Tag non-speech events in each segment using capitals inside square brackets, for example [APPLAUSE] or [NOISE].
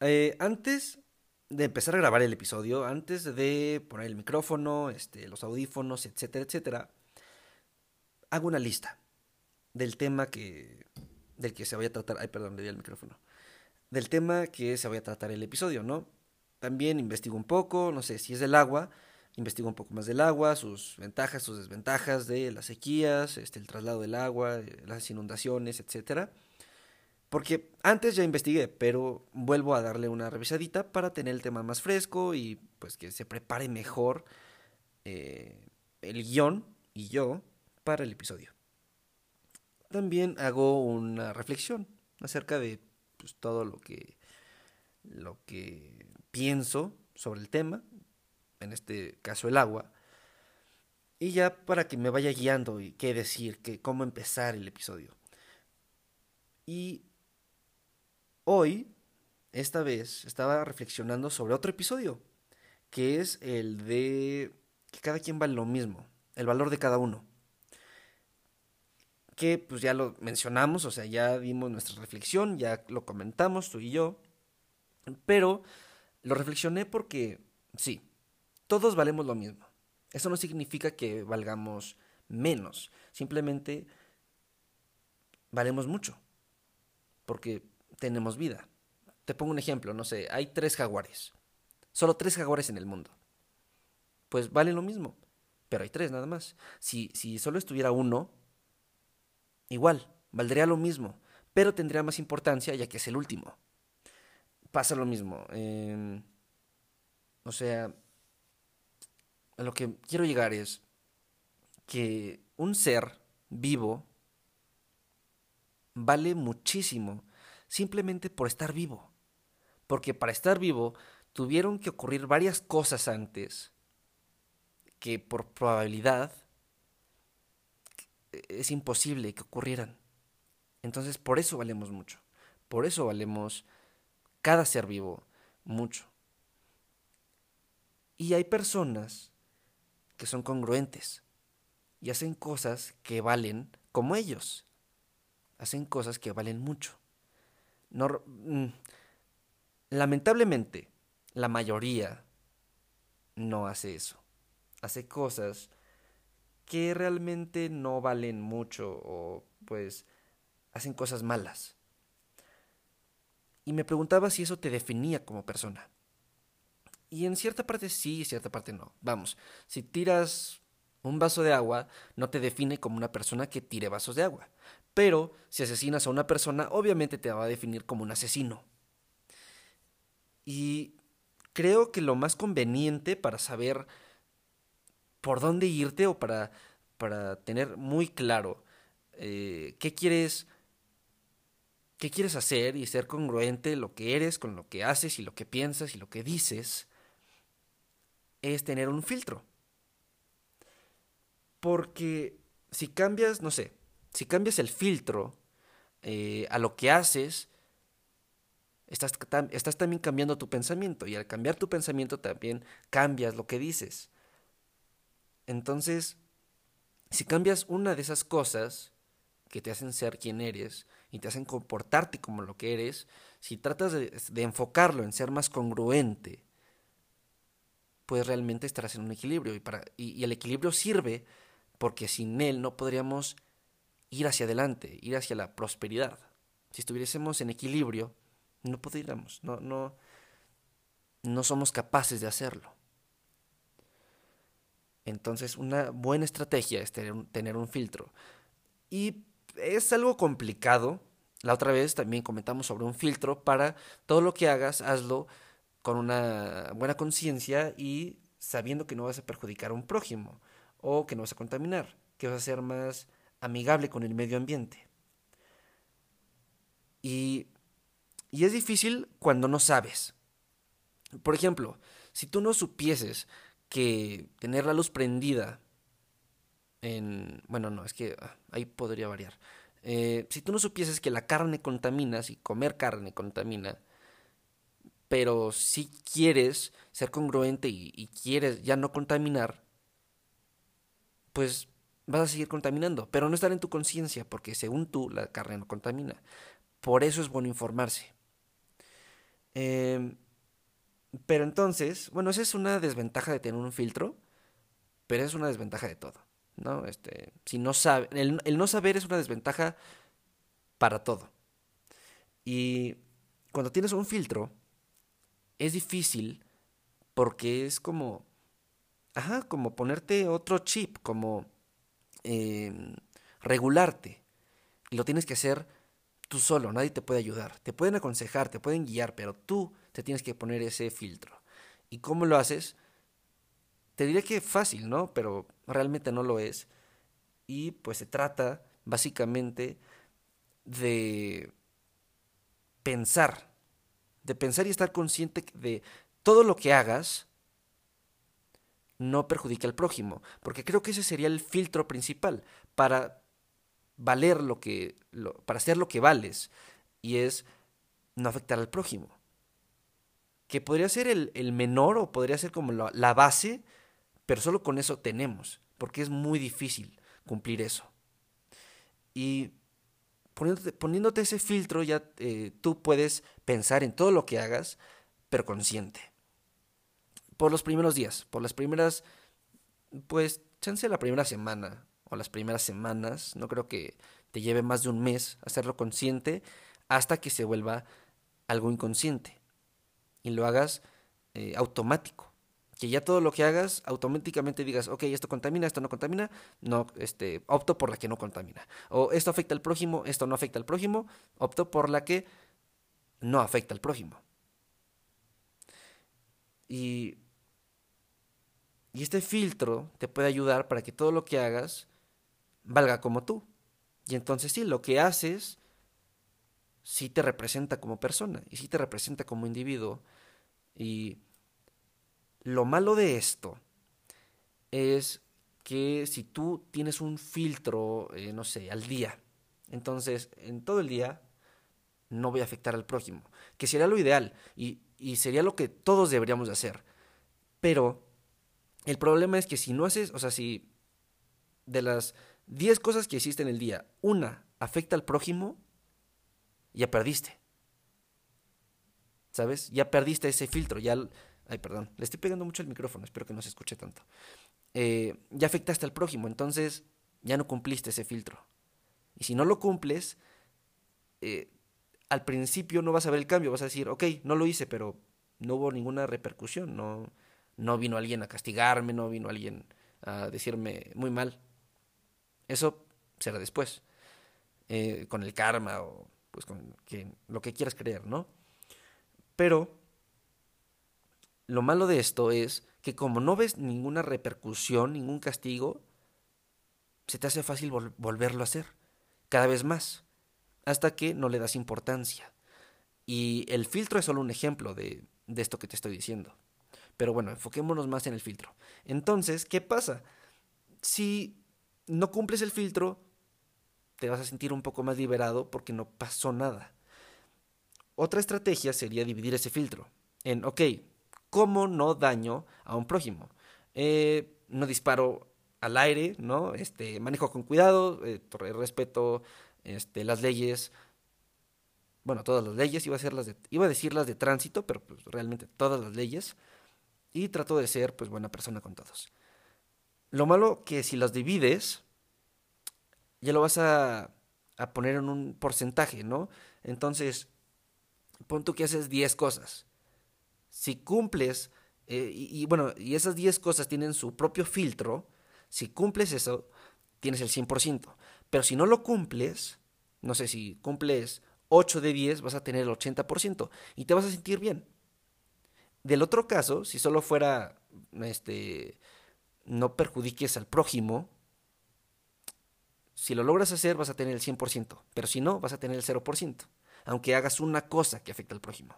Eh, antes de empezar a grabar el episodio, antes de poner el micrófono, este, los audífonos, etcétera, etcétera, hago una lista del tema que del que se vaya a tratar, ay, perdón, le di el micrófono. Del tema que se vaya a tratar el episodio, ¿no? También investigo un poco, no sé, si es del agua, investigo un poco más del agua, sus ventajas, sus desventajas de las sequías, este, el traslado del agua, las inundaciones, etcétera. Porque antes ya investigué, pero vuelvo a darle una revisadita para tener el tema más fresco y pues que se prepare mejor eh, el guion y yo para el episodio. También hago una reflexión acerca de pues, todo lo que, lo que pienso sobre el tema, en este caso el agua, y ya para que me vaya guiando y qué decir, que, cómo empezar el episodio. Y hoy, esta vez, estaba reflexionando sobre otro episodio, que es el de que cada quien vale lo mismo, el valor de cada uno. Que pues ya lo mencionamos, o sea, ya dimos nuestra reflexión, ya lo comentamos tú y yo, pero lo reflexioné porque, sí, todos valemos lo mismo. Eso no significa que valgamos menos, simplemente valemos mucho, porque tenemos vida. Te pongo un ejemplo, no sé, hay tres jaguares, solo tres jaguares en el mundo. Pues valen lo mismo, pero hay tres nada más. Si, si solo estuviera uno, igual, valdría lo mismo, pero tendría más importancia ya que es el último. Pasa lo mismo. Eh, o sea, a lo que quiero llegar es que un ser vivo vale muchísimo simplemente por estar vivo. Porque para estar vivo tuvieron que ocurrir varias cosas antes que por probabilidad es imposible que ocurrieran. Entonces por eso valemos mucho. Por eso valemos cada ser vivo mucho. Y hay personas que son congruentes y hacen cosas que valen como ellos. Hacen cosas que valen mucho. No, mm, lamentablemente, la mayoría no hace eso. Hace cosas que realmente no valen mucho o pues hacen cosas malas. Y me preguntaba si eso te definía como persona. Y en cierta parte sí, en cierta parte no. Vamos, si tiras un vaso de agua, no te define como una persona que tire vasos de agua. Pero si asesinas a una persona, obviamente te va a definir como un asesino. Y creo que lo más conveniente para saber por dónde irte o para, para tener muy claro eh, qué quieres qué quieres hacer y ser congruente lo que eres con lo que haces y lo que piensas y lo que dices es tener un filtro. Porque si cambias, no sé, si cambias el filtro eh, a lo que haces, estás, estás también cambiando tu pensamiento. Y al cambiar tu pensamiento también cambias lo que dices. Entonces, si cambias una de esas cosas que te hacen ser quien eres y te hacen comportarte como lo que eres, si tratas de, enfocarlo en ser más congruente, pues realmente estarás en un equilibrio. Y, para, y el equilibrio sirve porque sin él no podríamos ir hacia adelante, ir hacia la prosperidad. Si estuviésemos en equilibrio, no podríamos, no, no, no somos capaces de hacerlo. Entonces, una buena estrategia es tener un, tener un filtro. Y es algo complicado. La otra vez también comentamos sobre un filtro para todo lo que hagas, hazlo con una buena conciencia y sabiendo que no vas a perjudicar a un prójimo o que no vas a contaminar, que vas a ser más amigable con el medio ambiente. Y, y es difícil cuando no sabes. Por ejemplo, si tú no supieses que tener la luz prendida en... Bueno, no, es que ah, ahí podría variar. Eh, si tú no supieses que la carne contamina, si comer carne contamina, pero si quieres ser congruente y, y quieres ya no contaminar, pues vas a seguir contaminando, pero no estar en tu conciencia, porque según tú la carne no contamina. Por eso es bueno informarse. Em, pero entonces, bueno, esa es una desventaja de tener un filtro, pero es una desventaja de todo, ¿no? Este, si no sabe, el, el no saber es una desventaja para todo. Y cuando tienes un filtro, es difícil porque es como, ajá, como ponerte otro chip, como em, regularte. Y lo tienes que hacer tú solo, nadie te puede ayudar. Te pueden aconsejar, te pueden guiar, pero tú te tienes que poner ese filtro. ¿Y cómo lo haces? Te diré que fácil, ¿no? Pero realmente no lo es. Y pues se trata básicamente de pensar, de pensar y estar consciente de todo lo que hagas no perjudica al prójimo, porque creo que ese sería el filtro principal para valer lo que, para hacer lo que vales, y es no afectar al prójimo. Que podría ser el, menor o podría ser como la, la base, pero solo con eso tenemos, porque es muy difícil cumplir eso. Y poniéndote, poniéndote ese filtro ya eh, tú puedes pensar en todo lo que hagas, pero consciente. Por los primeros días, por las primeras, pues, chance la primera semana o las primeras semanas, no creo que te lleve más de un mes hacerlo consciente hasta que se vuelva algo inconsciente y lo hagas eh, automático. Que ya todo lo que hagas automáticamente digas, ok, esto contamina, esto no contamina, no, este, opto por la que no contamina. O esto afecta al prójimo, esto no afecta al prójimo, opto por la que no afecta al prójimo. Y, y este filtro te puede ayudar para que todo lo que hagas valga como tú. Y entonces sí, lo que haces sí te representa como persona y sí te representa como individuo. Y lo malo de esto es que si tú tienes un filtro, eh, no sé, al día, entonces en todo el día no voy a afectar al prójimo, que sería lo ideal y, y sería lo que todos deberíamos de hacer. Pero el problema es que si no haces, o sea, si de las 10 cosas que hiciste en el día, una afecta al prójimo, ya perdiste. ¿Sabes? Ya perdiste ese filtro, ya... Ay, perdón, le estoy pegando mucho el micrófono, espero que no se escuche tanto. Eh, ya afectaste al prójimo, entonces ya no cumpliste ese filtro. Y si no lo cumples, eh, al principio no vas a ver el cambio, vas a decir, ok, no lo hice, pero no hubo ninguna repercusión, no, no vino alguien a castigarme, no vino alguien a decirme muy mal. Eso será después, eh, con el karma o pues con lo que quieras creer, ¿no? Pero lo malo de esto es que como no ves ninguna repercusión, ningún castigo, se te hace fácil volverlo a hacer, cada vez más, hasta que no le das importancia. Y el filtro es solo un ejemplo de, de esto que te estoy diciendo. Pero bueno, enfoquémonos más en el filtro. Entonces, ¿qué pasa? Si no cumples el filtro, te vas a sentir un poco más liberado porque no pasó nada. Otra estrategia sería dividir ese filtro en, ok, ¿cómo no daño a un prójimo? Eh, no disparo al aire, ¿no? Este, manejo con cuidado, eh, respeto este, las leyes, bueno, todas las leyes, iba a, ser las de, iba a decir las de tránsito, pero pues, realmente todas las leyes, y trato de ser pues buena persona con todos. Lo malo que si los divides, ya lo vas a, a poner en un porcentaje, ¿no? Entonces, pon tú que haces 10 cosas. Si cumples, eh, y, bueno, y esas 10 cosas tienen su propio filtro, si cumples eso, tienes el 100%. Pero si no lo cumples, no sé, si cumples 8 de 10, vas a tener el 80% y te vas a sentir bien. Del otro caso, si solo fuera, este, no perjudiques al prójimo, si lo logras hacer vas a tener el 100%, pero si no, vas a tener el 0%, aunque hagas una cosa que afecta al prójimo.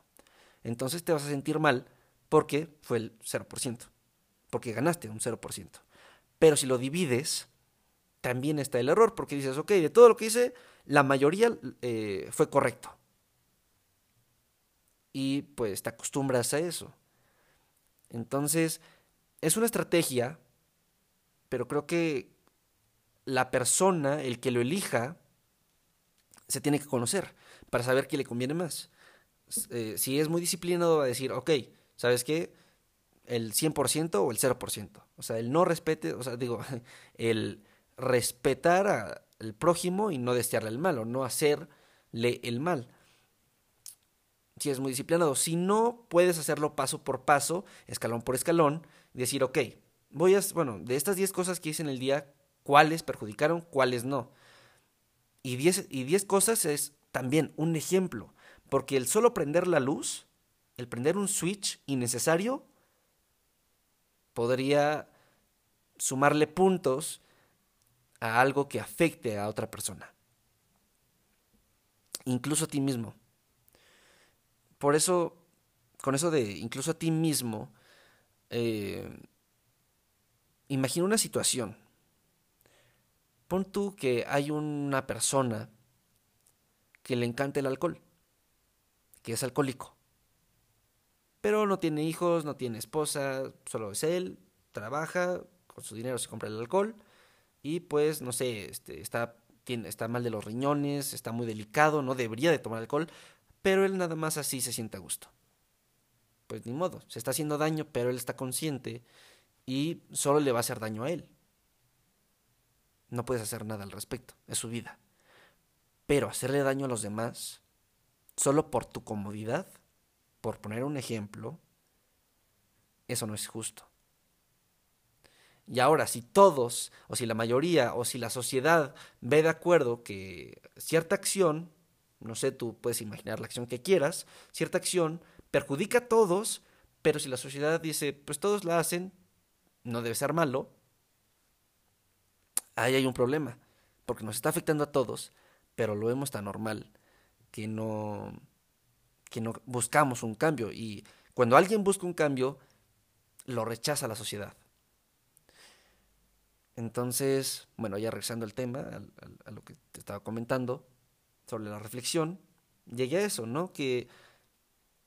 Entonces te vas a sentir mal porque fue el 0%, porque ganaste un 0%. Pero si lo divides, también está el error, porque dices, ok, de todo lo que hice, la mayoría eh, fue correcto. Y pues te acostumbras a eso. Entonces, es una estrategia pero creo que la persona, el que lo elija, se tiene que conocer para saber qué le conviene más. eh, si es muy disciplinado va a decir, ok, ¿sabes qué? El 100% o el 0%. O sea, el no respete, o sea, digo, [LAUGHS] el respetar al prójimo y no desearle el mal o no hacerle el mal. Si es muy disciplinado. Si no, puedes hacerlo paso por paso, escalón por escalón, decir, ok, voy a, bueno, de estas 10 cosas que hice en el día, ¿cuáles perjudicaron, cuáles no? Y 10 y diez cosas es también un ejemplo, porque el solo prender la luz, el prender un switch innecesario, podría sumarle puntos a algo que afecte a otra persona. Incluso a ti mismo. Por eso, con eso de incluso a ti mismo, eh, imagina una situación. Pon tú que hay una persona que le encanta el alcohol, que es alcohólico, pero no tiene hijos, no tiene esposa, solo es él, trabaja, con su dinero se compra el alcohol y pues, no sé, este, está, tiene, está mal de los riñones, está muy delicado, no debería de tomar alcohol, pero él nada más así se siente a gusto. Pues ni modo, se está haciendo daño, pero él está consciente y solo le va a hacer daño a él. No puedes hacer nada al respecto, es su vida. Pero hacerle daño a los demás, solo por tu comodidad, por poner un ejemplo, eso no es justo. Y ahora, si todos, o si la mayoría, o si la sociedad ve de acuerdo que cierta acción, no sé, tú puedes imaginar la acción que quieras, cierta acción perjudica a todos, pero si la sociedad dice, pues todos la hacen, no debe ser malo, ahí hay un problema, porque nos está afectando a todos, pero lo vemos tan normal que no, que no buscamos un cambio. Y cuando alguien busca un cambio, lo rechaza la sociedad. Entonces, bueno, ya regresando al tema, a, lo que te estaba comentando sobre la reflexión, llegué a eso, ¿no? Que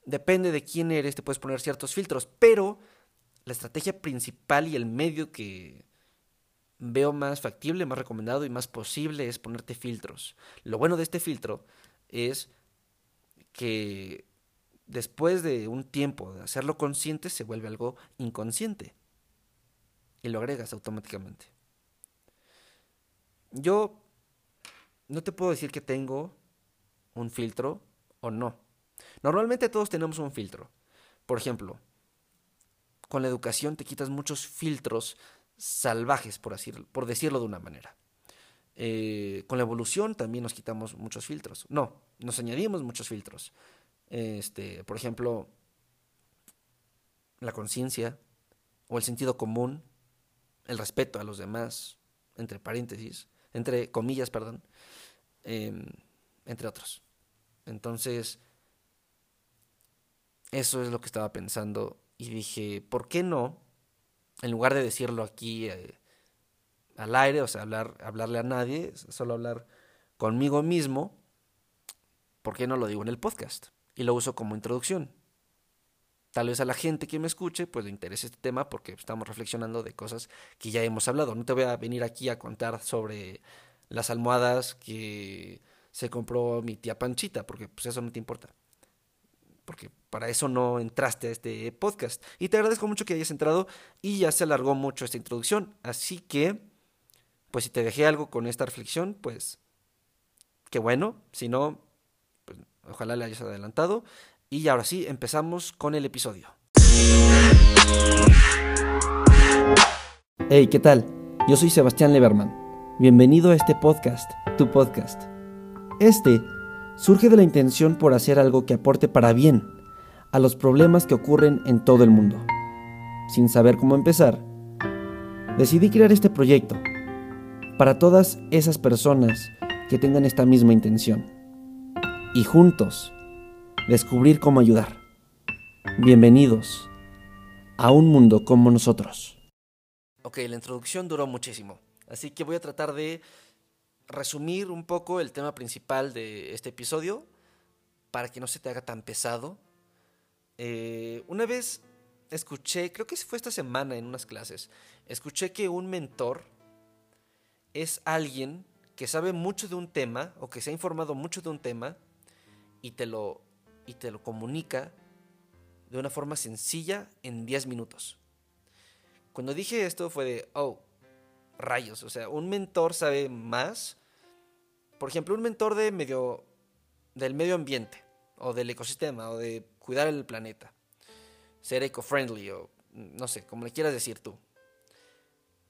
depende de quién eres, te puedes poner ciertos filtros, pero la estrategia principal y el medio que veo más factible, más recomendado y más posible es ponerte filtros. Lo bueno de este filtro es que después de un tiempo de hacerlo consciente se vuelve algo inconsciente y lo agregas automáticamente. Yo no te puedo decir que tengo un filtro o no. Normalmente todos tenemos un filtro. Por ejemplo, con la educación te quitas muchos filtros salvajes, por, decirlo de una manera. Eh, con la evolución también nos quitamos muchos filtros. No, nos añadimos muchos filtros. Este, por ejemplo, la conciencia o el sentido común, el respeto a los demás, entre paréntesis, entre comillas, perdón, em, entre otros. Entonces, eso es lo que estaba pensando y dije, ¿por qué no? En lugar de decirlo aquí eh, al aire, o sea, hablar, hablarle a nadie, solo hablar conmigo mismo, ¿por qué no lo digo en el podcast? Y lo uso como introducción. Tal vez a la gente que me escuche pues le interese este tema porque estamos reflexionando de cosas que ya hemos hablado. No te voy a venir aquí a contar sobre las almohadas que se compró mi tía Panchita porque pues eso no te importa. Porque para eso no entraste a este podcast. Y te agradezco mucho que hayas entrado y ya se alargó mucho esta introducción. Así que, pues si te dejé algo con esta reflexión, pues qué bueno. Si no, pues ojalá le hayas adelantado. Y ahora sí, empezamos con el episodio. Hey, ¿qué tal? Yo soy Sebastián Leberman. Bienvenido a este podcast, tu podcast. Este surge de la intención por hacer algo que aporte para bien a los problemas que ocurren en todo el mundo. Sin saber cómo empezar, decidí crear este proyecto para todas esas personas que tengan esta misma intención. Y juntos descubrir cómo ayudar. Bienvenidos a un mundo como nosotros. Ok, la introducción duró muchísimo, así que voy a tratar de resumir un poco el tema principal de este episodio para que no se te haga tan pesado. Eh, una vez escuché, creo que fue esta semana en unas clases, escuché que un mentor es alguien que sabe mucho de un tema o que se ha informado mucho de un tema y te lo y te lo comunica de una forma sencilla en 10 minutos. Cuando dije esto fue de, oh, rayos, o sea, un mentor sabe más. Por ejemplo, un mentor de medio, del medio ambiente, o del ecosistema, o de cuidar el planeta. Ser eco-friendly, o no sé, como le quieras decir tú.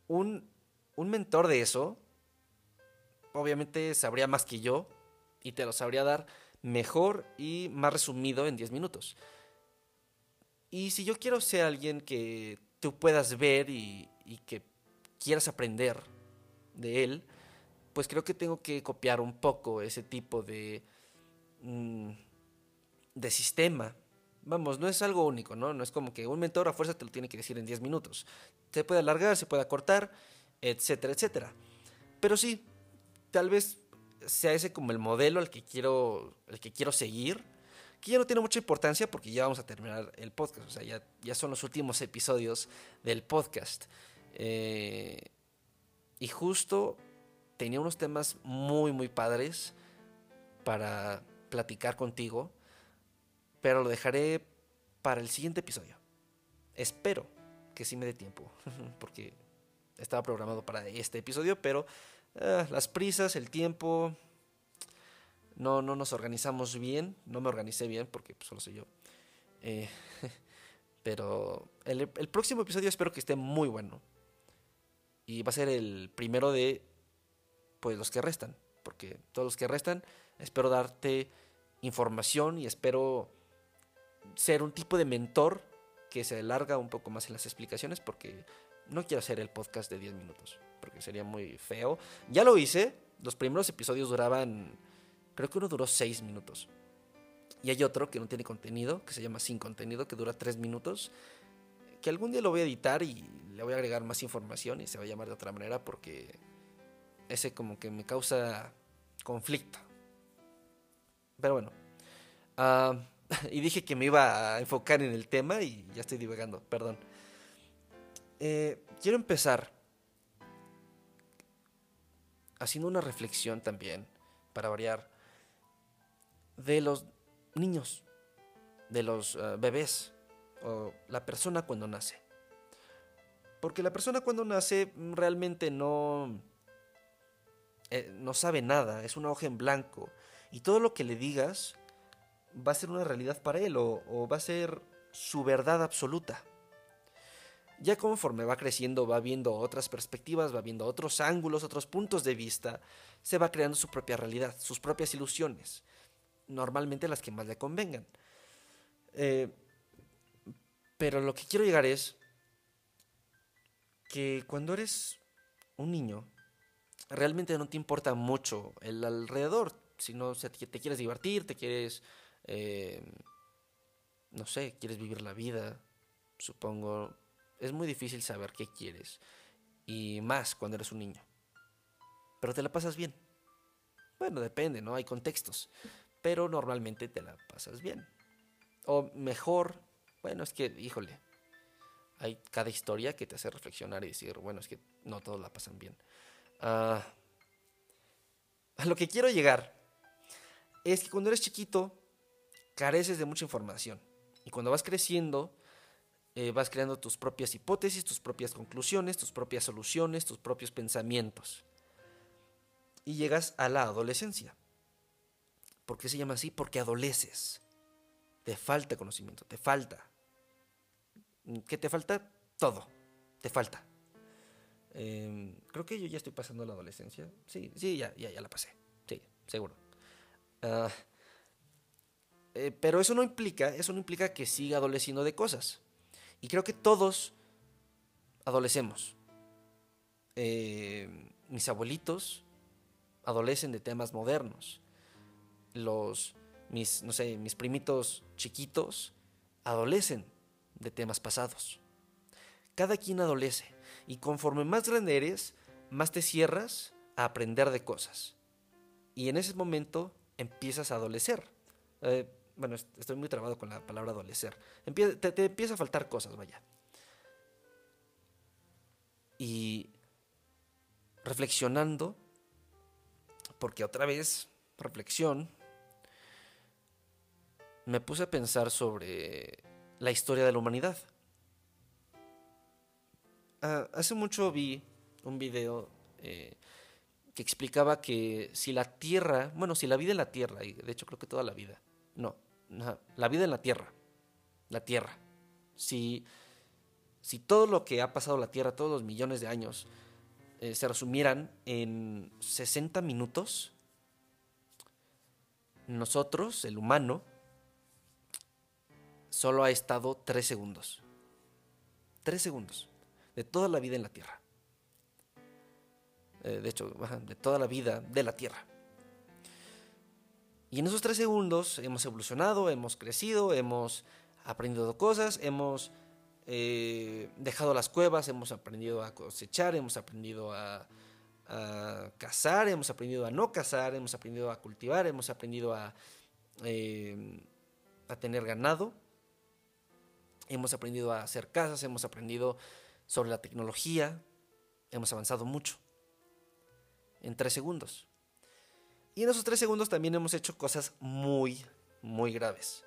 Un, un mentor de eso, obviamente sabría más que yo, y te lo sabría dar mejor y más resumido en 10 minutos. Y si yo quiero ser alguien que tú puedas ver y, que quieras aprender de él, pues creo que tengo que copiar un poco ese tipo de, mm, de sistema. Vamos, no es algo único, ¿no? No es como que un mentor a fuerza te lo tiene que decir en 10 minutos. Se puede alargar, se puede acortar, etcétera, etcétera. Pero sí, tal vez sea ese como el modelo al que quiero, el que quiero seguir, que ya no tiene mucha importancia porque ya vamos a terminar el podcast, o sea, ya, ya son los últimos episodios del podcast. Eh, y justo tenía unos temas muy, muy padres para platicar contigo, pero lo dejaré para el siguiente episodio. Espero que sí me dé tiempo, [LAUGHS] porque estaba programado para este episodio, pero eh, las prisas, el tiempo, no, no nos organizamos bien, no me organicé bien porque pues, solo soy yo. Eh, [LAUGHS] pero el, próximo episodio espero que esté muy bueno. Y va a ser el primero de pues los que restan. Porque todos los que restan, espero darte información y espero ser un tipo de mentor que se alarga un poco más en las explicaciones porque no quiero hacer el podcast de 10 minutos porque sería muy feo. Ya lo hice, los primeros episodios duraban, creo que uno duró 6 minutos. Y hay otro que no tiene contenido, que se llama Sin Contenido, que dura 3 minutos, que algún día lo voy a editar y le voy a agregar más información y se va a llamar de otra manera porque ese como que me causa conflicto. Pero bueno. Uh, [LAUGHS] y dije que me iba a enfocar en el tema y ya estoy divagando, perdón. Eh, quiero empezar haciendo una reflexión también, para variar, de los niños, de los eh, bebés, o la persona cuando nace. Porque la persona cuando nace realmente no, eh, no sabe nada, es una hoja en blanco. Y todo lo que le digas va a ser una realidad para él o va a ser su verdad absoluta. Ya conforme va creciendo, va viendo otras perspectivas, va viendo otros ángulos, otros puntos de vista, se va creando su propia realidad, sus propias ilusiones, normalmente las que más le convengan. Eh, pero lo que quiero llegar es que cuando eres un niño, realmente no te importa mucho el alrededor, sino te quieres divertir, te quieres, eh, no sé, quieres vivir la vida, supongo, es muy difícil saber qué quieres. Y más cuando eres un niño. Pero te la pasas bien. Bueno, depende, ¿no? Hay contextos. Pero normalmente te la pasas bien. O mejor, bueno, es que, híjole, hay cada historia que te hace reflexionar y decir, bueno, es que no todos la pasan bien. Ah, a lo que quiero llegar es que cuando eres chiquito careces de mucha información. Y cuando vas creciendo eh, vas creando tus propias hipótesis, tus propias conclusiones, tus propias soluciones, tus propios pensamientos. Y llegas a la adolescencia. ¿Por qué se llama así? Porque adoleces. Te falta conocimiento, te falta. ¿Qué te falta? Todo. Te falta. Em, creo que yo ya estoy pasando la adolescencia. Sí, sí, ya, ya, la pasé. Sí, seguro. Ah, eh, pero eso no implica, eso no implica que siga adoleciendo de cosas. Y creo que todos adolecemos. Eh, mis abuelitos adolecen de temas modernos. Los, mis, no sé, mis primitos chiquitos adolecen de temas pasados. Cada quien adolece. Y conforme más grande eres, más te cierras a aprender de cosas. Y en ese momento empiezas a adolecer. Eh, bueno, estoy muy trabado con la palabra adolecer. te, te empieza a faltar cosas, vaya. Y reflexionando, porque otra vez, reflexión, me puse a pensar sobre la historia de la humanidad. Ah, hace mucho vi un video eh, que explicaba que si la Tierra, bueno, si la vida en la Tierra, y de hecho creo que toda la vida, no, la vida en la Tierra, la Tierra, si, si todo lo que ha pasado la Tierra, todos los millones de años, eh, se resumieran en 60 minutos, nosotros, el humano, solo ha estado 3 segundos. 3 segundos de toda la vida en la Tierra. Eh, de hecho, de toda la vida de la Tierra. Y en esos 3 segundos hemos evolucionado, hemos crecido, hemos aprendido cosas, hemos eh, dejado las cuevas, hemos aprendido a cosechar, hemos aprendido a, cazar, hemos aprendido a no cazar, hemos aprendido a cultivar, hemos aprendido a, eh, a tener ganado, hemos aprendido a hacer casas, hemos aprendido sobre la tecnología, hemos avanzado mucho en tres segundos. Y en esos tres segundos también hemos hecho cosas muy, muy graves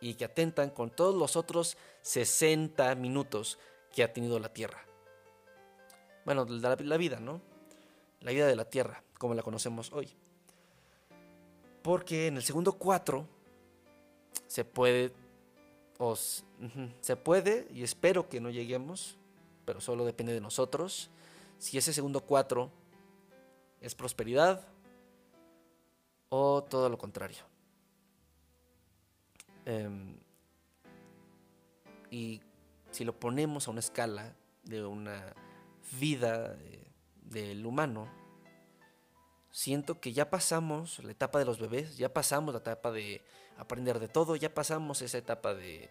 y que atentan con todos los otros 60 minutos que ha tenido la Tierra. Bueno, la, vida, ¿no? La vida de la Tierra, como la conocemos hoy. Porque en el segundo 4 se puede, se puede, y espero que no lleguemos, pero solo depende de nosotros, si ese segundo 4 es prosperidad o todo lo contrario. Em, y si lo ponemos a una escala de una vida del humano, siento que ya pasamos la etapa de los bebés, ya pasamos la etapa de aprender de todo, ya pasamos esa etapa de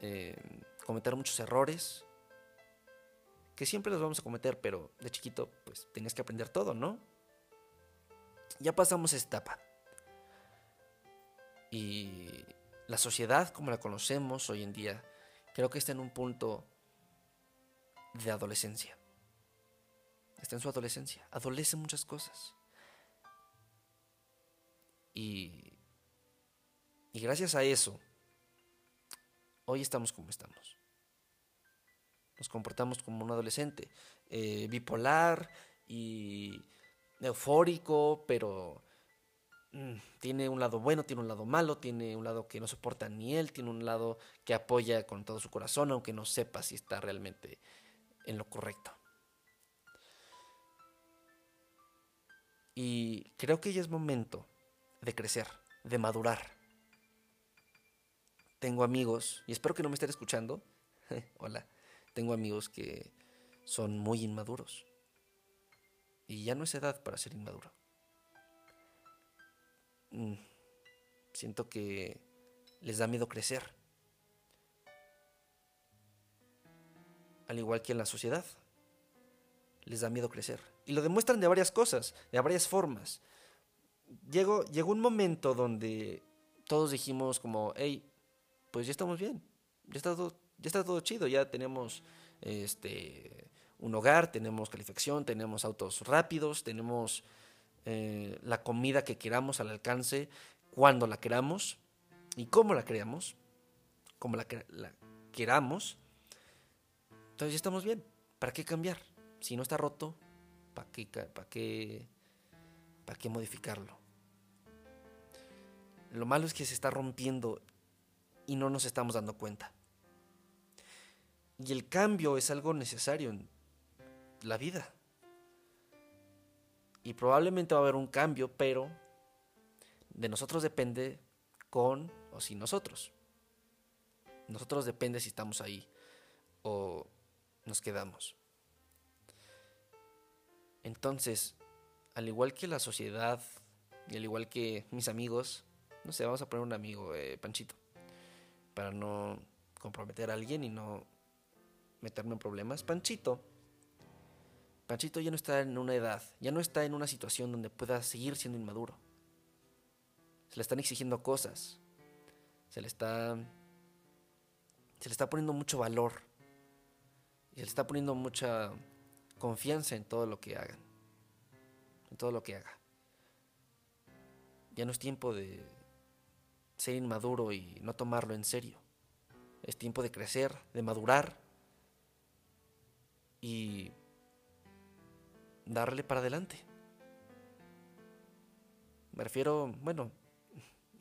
em, cometer muchos errores, que siempre los vamos a cometer, pero de chiquito pues tenías que aprender todo, ¿no? Ya pasamos esa etapa. Y la sociedad como la conocemos hoy en día, creo que está en un punto de adolescencia. Está en su adolescencia. Adolece muchas cosas. Y, y gracias a eso, hoy estamos como estamos. Nos comportamos como un adolescente, eh, bipolar y eufórico, pero Mm, tiene un lado bueno, tiene un lado malo, tiene un lado que no soporta ni él, tiene un lado que apoya con todo su corazón, aunque no sepa si está realmente en lo correcto. Y creo que ya es momento de crecer, de madurar. Tengo amigos, y espero que no me estén escuchando. [LAUGHS] Hola, tengo amigos que son muy inmaduros. Y ya no es edad para ser inmaduro. Mm, siento que les da miedo crecer. Al igual que en la sociedad. Les da miedo crecer. Y lo demuestran de varias cosas, de varias formas. Llegó, llegó un momento donde todos dijimos como, hey, pues ya estamos bien. Ya está todo, ya está todo chido. Ya tenemos este, un hogar, tenemos calefacción, tenemos autos rápidos, tenemos eh, la comida que queramos al alcance, cuando la queramos y cómo la queramos, como la, queramos. Entonces ya estamos bien. ¿Para qué cambiar? Si no está roto, ¿para qué, para qué, para qué modificarlo? Lo malo es que se está rompiendo y no nos estamos dando cuenta. Y el cambio es algo necesario en la vida. Y probablemente va a haber un cambio, pero de nosotros depende con o sin nosotros. Nosotros depende si estamos ahí o nos quedamos. Entonces, al igual que la sociedad y al igual que mis amigos, no sé, vamos a poner un amigo, eh, Panchito, para no comprometer a alguien y no meterme en problemas. Panchito Panchito ya no está en una edad, ya no está en una situación donde pueda seguir siendo inmaduro. Se le están exigiendo cosas. Se le está. Se le está poniendo mucho valor. Y se le está poniendo mucha confianza en todo lo que hagan. Todo lo que haga. Ya no es tiempo de. ser inmaduro y no tomarlo en serio. Es tiempo de crecer, de madurar y darle para adelante. Me refiero, bueno,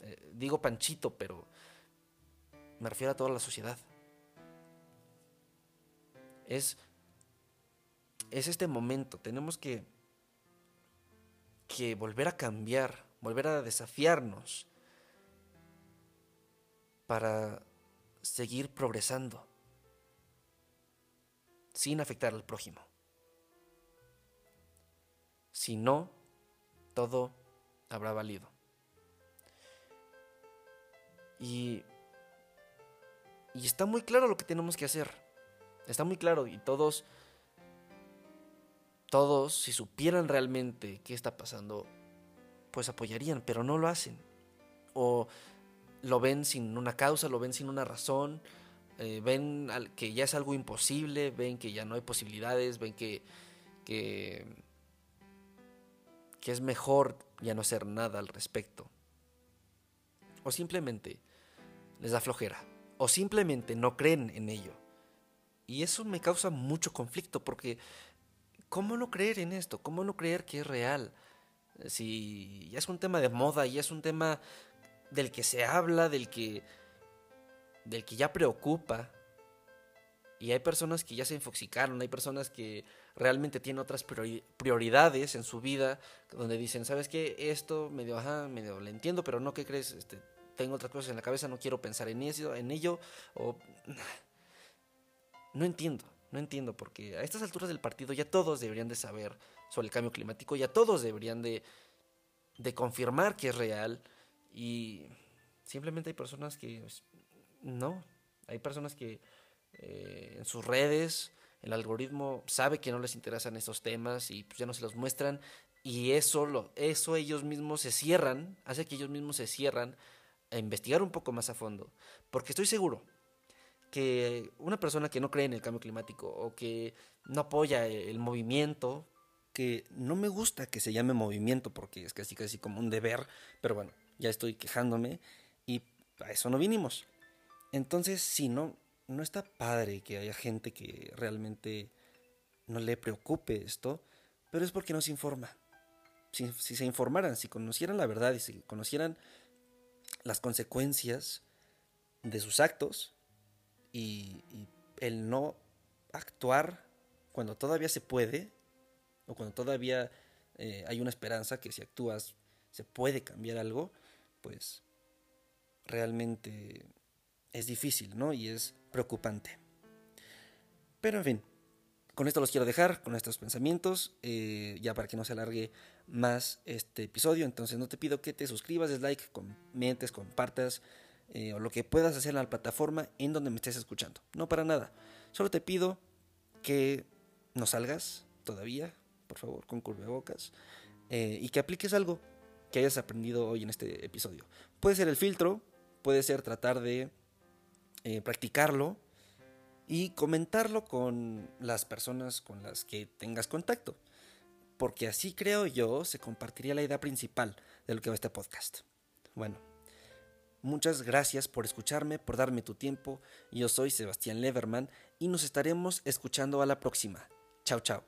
eh, digo Panchito, pero me refiero a toda la sociedad. Es, es este momento, tenemos que, que volver a cambiar, volver a desafiarnos para seguir progresando sin afectar al prójimo. Si no, todo habrá valido. Y, y está muy claro lo que tenemos que hacer. Está muy claro y todos, todos, si supieran realmente qué está pasando, pues apoyarían, pero no lo hacen. O lo ven sin una causa, lo ven sin una razón, eh, ven que ya es algo imposible, ven que ya no hay posibilidades, ven que, que, que es mejor ya no hacer nada al respecto. O simplemente les da flojera. O simplemente no creen en ello. Y eso me causa mucho conflicto porque ¿cómo no creer en esto? ¿Cómo no creer que es real? Si ya es un tema de moda, ya es un tema del que se habla, del que, del que ya preocupa. Y hay personas que ya se infoxicaron, hay personas que realmente tienen otras prioridades en su vida, donde dicen, ¿sabes qué? Esto medio, ajá, medio le entiendo, pero no, ¿qué crees? Este, tengo otras cosas en la cabeza, no quiero pensar en eso, en ello, o... [SIGHS] No entiendo, no entiendo, porque a estas alturas del partido ya todos deberían de saber sobre el cambio climático, ya todos deberían de, de confirmar que es real, y simplemente hay personas que pues, no, hay personas que eh, en sus redes el algoritmo sabe que no les interesan estos temas y pues ya no se los muestran y eso lo, eso ellos mismos se cierran, hace que ellos mismos se cierran a investigar un poco más a fondo, porque estoy seguro que una persona que no cree en el cambio climático o que no apoya el movimiento, que no me gusta que se llame movimiento porque es casi casi como un deber, pero bueno, ya estoy quejándome y a eso no vinimos. Entonces, si no, no está padre que haya gente que realmente no le preocupe esto, pero es porque no se informa. Si, se informaran, si conocieran la verdad y si conocieran las consecuencias de sus actos y, el no actuar cuando todavía se puede o cuando todavía eh, hay una esperanza que si actúas se puede cambiar algo, pues realmente es difícil, ¿no? Y es preocupante. Pero en fin, con esto los quiero dejar, con estos pensamientos, eh, ya para que no se alargue más este episodio. Entonces no te pido que te suscribas, des like, comentes, compartas eh, o lo que puedas hacer en la plataforma en donde me estés escuchando. No para nada. Solo te pido que no salgas todavía, por favor, con curvebocas, eh, y que apliques algo que hayas aprendido hoy en este episodio. Puede ser el filtro, puede ser tratar de eh, practicarlo y comentarlo con las personas con las que tengas contacto. Porque así creo yo se compartiría la idea principal de lo que va este podcast. Bueno, muchas gracias por escucharme, por darme tu tiempo. Yo soy Sebastián Leverman y nos estaremos escuchando a la próxima. Chao, chao.